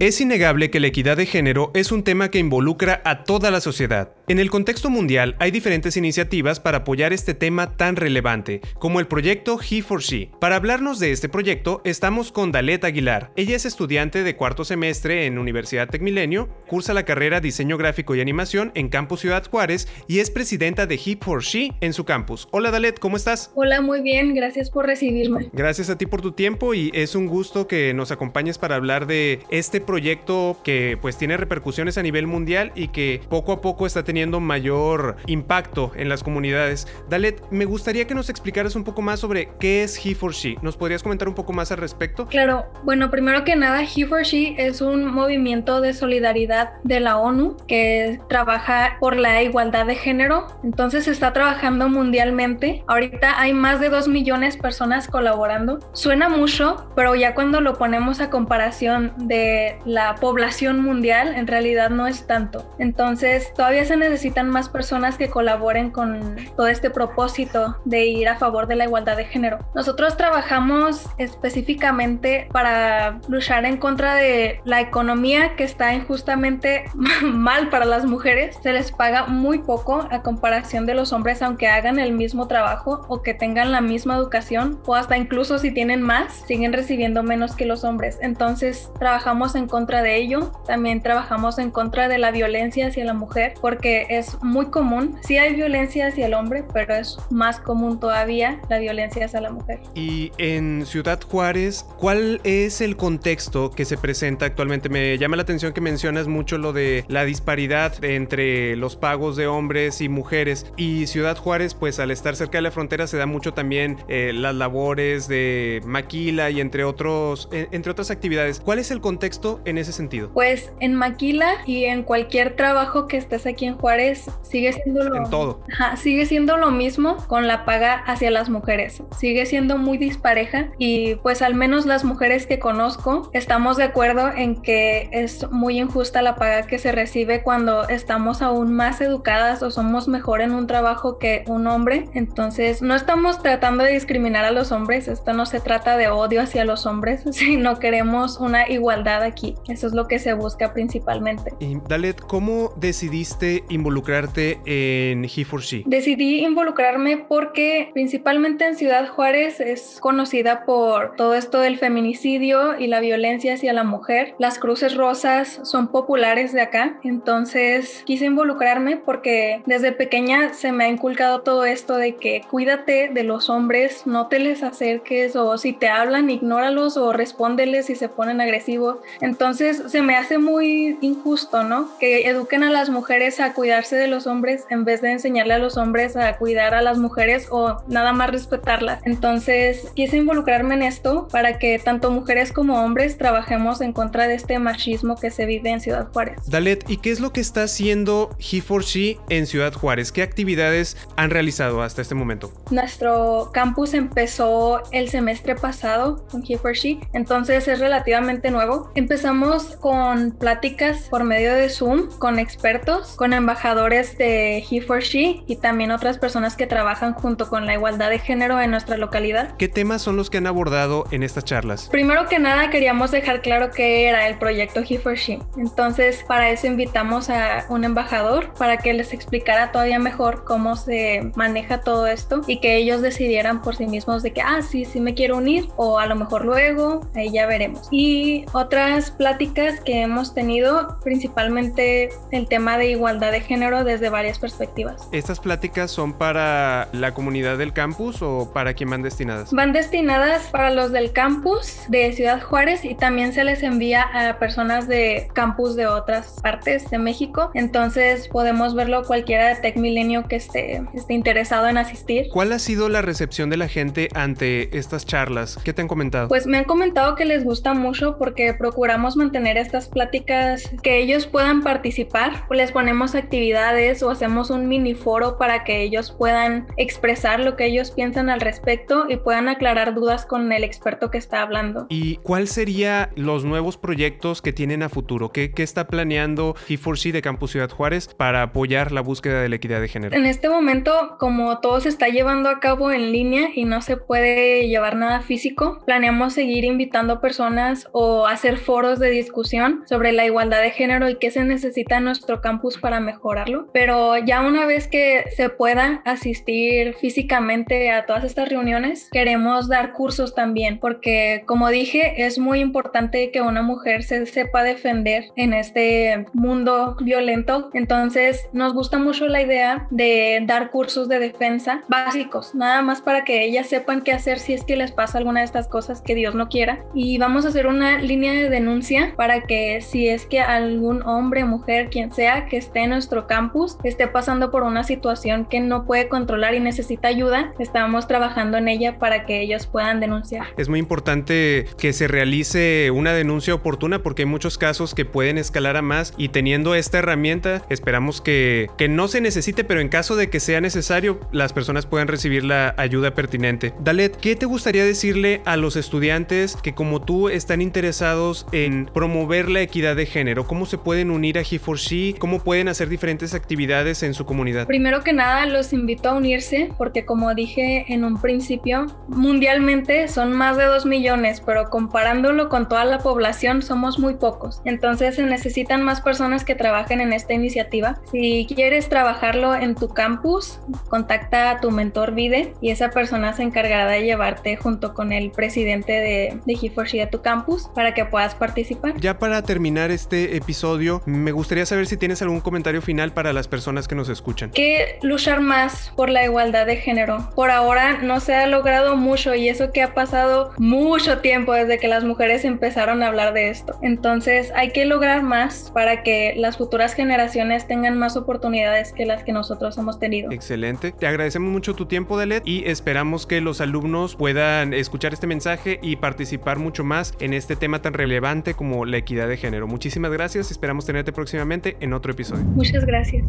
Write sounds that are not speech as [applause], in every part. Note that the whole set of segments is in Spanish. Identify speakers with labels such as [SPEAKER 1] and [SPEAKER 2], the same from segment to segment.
[SPEAKER 1] Es innegable que la equidad de género es un tema que involucra a toda la sociedad. En el contexto mundial hay diferentes iniciativas para apoyar este tema tan relevante, como el proyecto He for She. Para hablarnos de este proyecto estamos con Dalet Aguilar. Ella es estudiante de cuarto semestre en Universidad Tecmilenio, cursa la carrera Diseño Gráfico y Animación en Campus Ciudad Juárez y es presidenta de He for She en su campus. Hola Dalet, ¿cómo estás?
[SPEAKER 2] Hola, muy bien, gracias por recibirme.
[SPEAKER 1] Gracias a ti por tu tiempo y es un gusto que nos acompañes para hablar de este proyecto que pues tiene repercusiones a nivel mundial y que poco a poco está teniendo mayor impacto en las comunidades. Dalet, me gustaría que nos explicaras un poco más sobre qué es He for She. ¿Nos podrías comentar un poco más al respecto?
[SPEAKER 2] Claro, bueno, primero que nada, He for She es un movimiento de solidaridad de la ONU que trabaja por la igualdad de género. Entonces está trabajando mundialmente. Ahorita hay más de 2 millones de personas colaborando. Suena mucho, pero ya cuando lo ponemos a comparación de la población mundial, en realidad no es tanto. Entonces todavía se necesitan más personas que colaboren con todo este propósito de ir a favor de la igualdad de género. Nosotros trabajamos específicamente para luchar en contra de la economía que está injustamente [laughs] mal para las mujeres. Se les paga muy poco a comparación de los hombres aunque hagan el mismo trabajo o que tengan la misma educación o hasta incluso si tienen más, siguen recibiendo menos que los hombres. Entonces trabajamos en contra de ello. También trabajamos en contra de la violencia hacia la mujer porque es muy común. Sí hay violencia hacia el hombre, pero es más común todavía la violencia hacia la mujer.
[SPEAKER 1] Y en Ciudad Juárez, ¿cuál es el contexto que se presenta actualmente? Me llama la atención que mencionas mucho lo de la disparidad entre los pagos de hombres y mujeres. Y Ciudad Juárez, pues al estar cerca de la frontera se da mucho también eh, las labores de maquila y entre otros, entre otras actividades. ¿Cuál es el contexto en ese sentido?
[SPEAKER 2] Pues en maquila y en cualquier trabajo que estés aquí en Juárez sigue siendo lo,
[SPEAKER 1] todo.
[SPEAKER 2] sigue siendo lo mismo con la paga hacia las mujeres. Sigue siendo muy dispareja y pues al menos las mujeres que conozco estamos de acuerdo en que es muy injusta la paga que se recibe cuando estamos aún más educadas o somos mejor en un trabajo que un hombre. Entonces no estamos tratando de discriminar a los hombres, esto no se trata de odio hacia los hombres, [laughs] sino queremos una igualdad aquí. Eso es lo que se busca principalmente.
[SPEAKER 1] Y Dalet, ¿cómo decidiste involucrarte en He for She?
[SPEAKER 2] Decidí involucrarme porque principalmente en Ciudad Juárez es conocida por todo esto del feminicidio y la violencia hacia la mujer. Las cruces rosas son populares de acá, entonces quise involucrarme porque desde pequeña se me ha inculcado todo esto de que cuídate de los hombres, no te les acerques o si te hablan ignóralos o respóndeles si se ponen agresivos. Entonces se me hace muy injusto, ¿no? Que eduquen a las mujeres a cuidarse de los hombres en vez de enseñarle a los hombres a cuidar a las mujeres o nada más respetarlas. Entonces quise involucrarme en esto para que tanto mujeres como hombres trabajemos en contra de este machismo que se vive en Ciudad Juárez.
[SPEAKER 1] Dalet, ¿y qué es lo que está haciendo He for She en Ciudad Juárez? ¿Qué actividades han realizado hasta este momento?
[SPEAKER 2] Nuestro campus empezó el semestre pasado con He for She, entonces es relativamente nuevo. Empezamos con pláticas por medio de Zoom con expertos, con embajadores de He for She y también otras personas que trabajan junto con la igualdad de género en nuestra localidad.
[SPEAKER 1] ¿Qué temas son los que han abordado en estas charlas?
[SPEAKER 2] Primero que nada queríamos dejar claro qué era el proyecto He for She. Entonces para eso invitamos a un embajador para que les explicara todavía mejor cómo se maneja todo esto y que ellos decidieran por sí mismos de que, ah, sí, sí me quiero unir o a lo mejor luego, ahí ya veremos. Y otras pláticas que hemos tenido, principalmente el tema de igualdad de género desde varias perspectivas.
[SPEAKER 1] ¿Estas pláticas son para la comunidad del campus o para quién van destinadas?
[SPEAKER 2] Van destinadas para los del campus de Ciudad Juárez y también se les envía a personas de campus de otras partes de México. Entonces podemos verlo cualquiera de Tech Milenio que esté, esté interesado en asistir.
[SPEAKER 1] ¿Cuál ha sido la recepción de la gente ante estas charlas? ¿Qué te han comentado?
[SPEAKER 2] Pues me han comentado que les gusta mucho porque procuramos procuramos mantener estas pláticas que ellos puedan participar, les ponemos actividades o hacemos un mini foro para que ellos puedan expresar lo que ellos piensan al respecto y puedan aclarar dudas con el experto que está hablando.
[SPEAKER 1] ¿Y cuál sería los nuevos proyectos que tienen a futuro? ¿Qué, qué está planeando He4C de Campus Ciudad Juárez para apoyar la búsqueda de la equidad de género?
[SPEAKER 2] En este momento, como todo se está llevando a cabo en línea y no se puede llevar nada físico, planeamos seguir invitando personas o hacer foros de discusión sobre la igualdad de género y qué se necesita en nuestro campus para mejorarlo. Pero ya una vez que se pueda asistir físicamente a todas estas reuniones, queremos dar cursos también, porque como dije, es muy importante que una mujer se sepa defender en este mundo violento. Entonces, nos gusta mucho la idea de dar cursos de defensa básicos, nada más para que ellas sepan qué hacer si es que les pasa alguna de estas cosas que Dios no quiera. Y vamos a hacer una línea de denuncia para que si es que algún hombre, mujer, quien sea que esté en nuestro campus esté pasando por una situación que no puede controlar y necesita ayuda, estamos trabajando en ella para que ellos puedan denunciar.
[SPEAKER 1] Es muy importante que se realice una denuncia oportuna porque hay muchos casos que pueden escalar a más y teniendo esta herramienta esperamos que, que no se necesite, pero en caso de que sea necesario, las personas puedan recibir la ayuda pertinente. Dalet, ¿qué te gustaría decirle a los estudiantes que como tú están interesados en promover la equidad de género? ¿Cómo se pueden unir a He4She? ¿Cómo pueden hacer diferentes actividades en su comunidad?
[SPEAKER 2] Primero que nada, los invito a unirse porque como dije en un principio, mundialmente son más de 2 millones, pero comparándolo con toda la población somos muy pocos. Entonces se necesitan más personas que trabajen en esta iniciativa. Si quieres trabajarlo en tu campus, contacta a tu mentor Vide y esa persona se encargará de llevarte junto con el presidente de, de He4She a tu campus para que puedas participar.
[SPEAKER 1] Ya para terminar este episodio, me gustaría saber si tienes algún comentario final para las personas que nos escuchan.
[SPEAKER 2] Que luchar más por la igualdad de género. Por ahora no se ha logrado mucho y eso que ha pasado mucho tiempo desde que las mujeres empezaron a hablar de esto. Entonces hay que lograr más para que las futuras generaciones tengan más oportunidades que las que nosotros hemos tenido.
[SPEAKER 1] Excelente. Te agradecemos mucho tu tiempo, Dalet, y esperamos que los alumnos puedan escuchar este mensaje y participar mucho más en este tema tan relevante como la equidad de género. Muchísimas gracias. Esperamos tenerte próximamente en otro episodio.
[SPEAKER 2] Muchas gracias.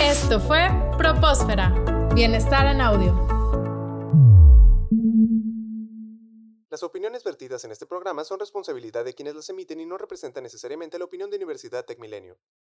[SPEAKER 3] Esto fue Propósfera. Bienestar en audio.
[SPEAKER 1] Las opiniones vertidas en este programa son responsabilidad de quienes las emiten y no representan necesariamente la opinión de Universidad Tech Milenio.